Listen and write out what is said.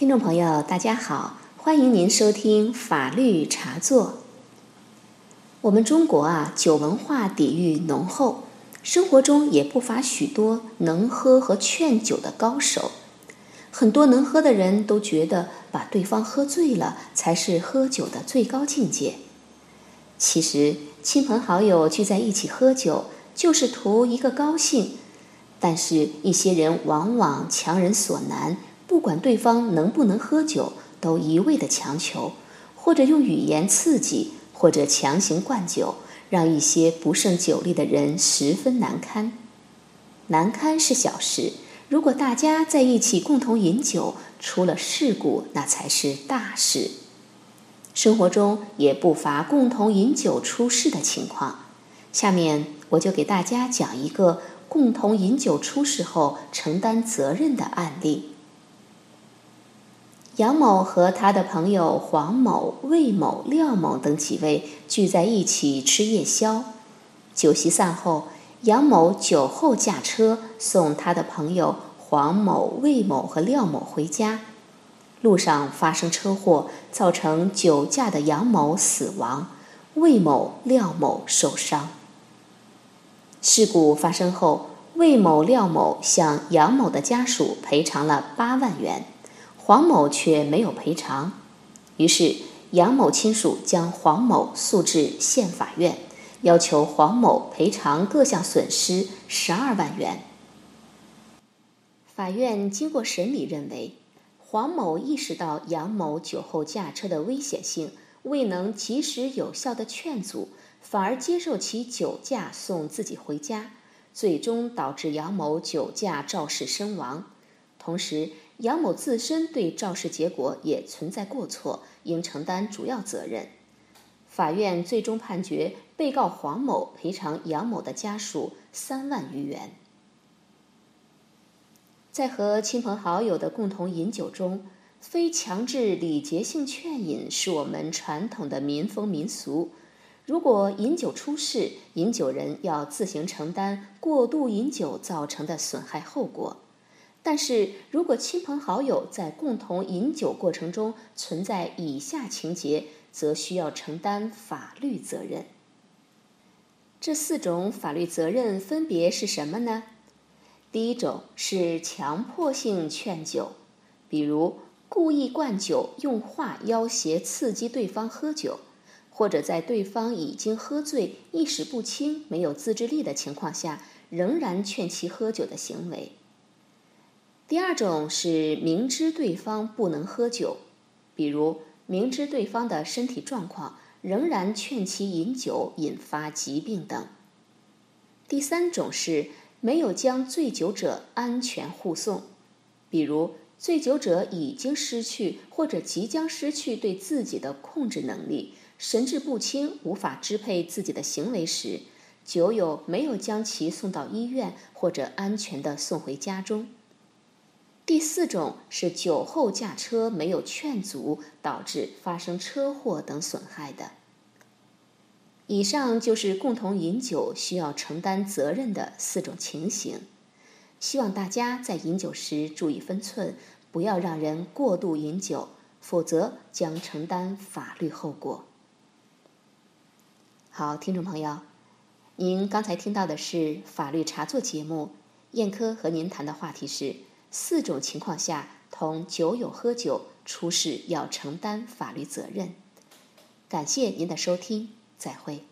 听众朋友，大家好，欢迎您收听法律茶座。我们中国啊，酒文化底蕴浓厚，生活中也不乏许多能喝和劝酒的高手。很多能喝的人都觉得把对方喝醉了才是喝酒的最高境界。其实，亲朋好友聚在一起喝酒，就是图一个高兴。但是，一些人往往强人所难，不管对方能不能喝酒，都一味的强求，或者用语言刺激，或者强行灌酒，让一些不胜酒力的人十分难堪。难堪是小事，如果大家在一起共同饮酒，出了事故，那才是大事。生活中也不乏共同饮酒出事的情况。下面我就给大家讲一个。共同饮酒出事后承担责任的案例。杨某和他的朋友黄某、魏某、廖某等几位聚在一起吃夜宵。酒席散后，杨某酒后驾车送他的朋友黄某、魏某和廖某回家，路上发生车祸，造成酒驾的杨某死亡，魏某、廖某受伤。事故发生后，魏某、廖某向杨某的家属赔偿了八万元，黄某却没有赔偿。于是，杨某亲属将黄某诉至县法院，要求黄某赔偿各项损失十二万元。法院经过审理认为，黄某意识到杨某酒后驾车的危险性，未能及时有效的劝阻。反而接受其酒驾送自己回家，最终导致杨某酒驾肇事身亡。同时，杨某自身对肇事结果也存在过错，应承担主要责任。法院最终判决被告黄某赔偿杨某的家属三万余元。在和亲朋好友的共同饮酒中，非强制礼节性劝饮是我们传统的民风民俗。如果饮酒出事，饮酒人要自行承担过度饮酒造成的损害后果。但是如果亲朋好友在共同饮酒过程中存在以下情节，则需要承担法律责任。这四种法律责任分别是什么呢？第一种是强迫性劝酒，比如故意灌酒，用话要挟刺激对方喝酒。或者在对方已经喝醉、意识不清、没有自制力的情况下，仍然劝其喝酒的行为。第二种是明知对方不能喝酒，比如明知对方的身体状况，仍然劝其饮酒，引发疾病等。第三种是没有将醉酒者安全护送，比如醉酒者已经失去或者即将失去对自己的控制能力。神志不清、无法支配自己的行为时，酒友没有将其送到医院或者安全的送回家中。第四种是酒后驾车没有劝阻，导致发生车祸等损害的。以上就是共同饮酒需要承担责任的四种情形。希望大家在饮酒时注意分寸，不要让人过度饮酒，否则将承担法律后果。好，听众朋友，您刚才听到的是法律茶座节目，燕科和您谈的话题是四种情况下同酒友喝酒出事要承担法律责任。感谢您的收听，再会。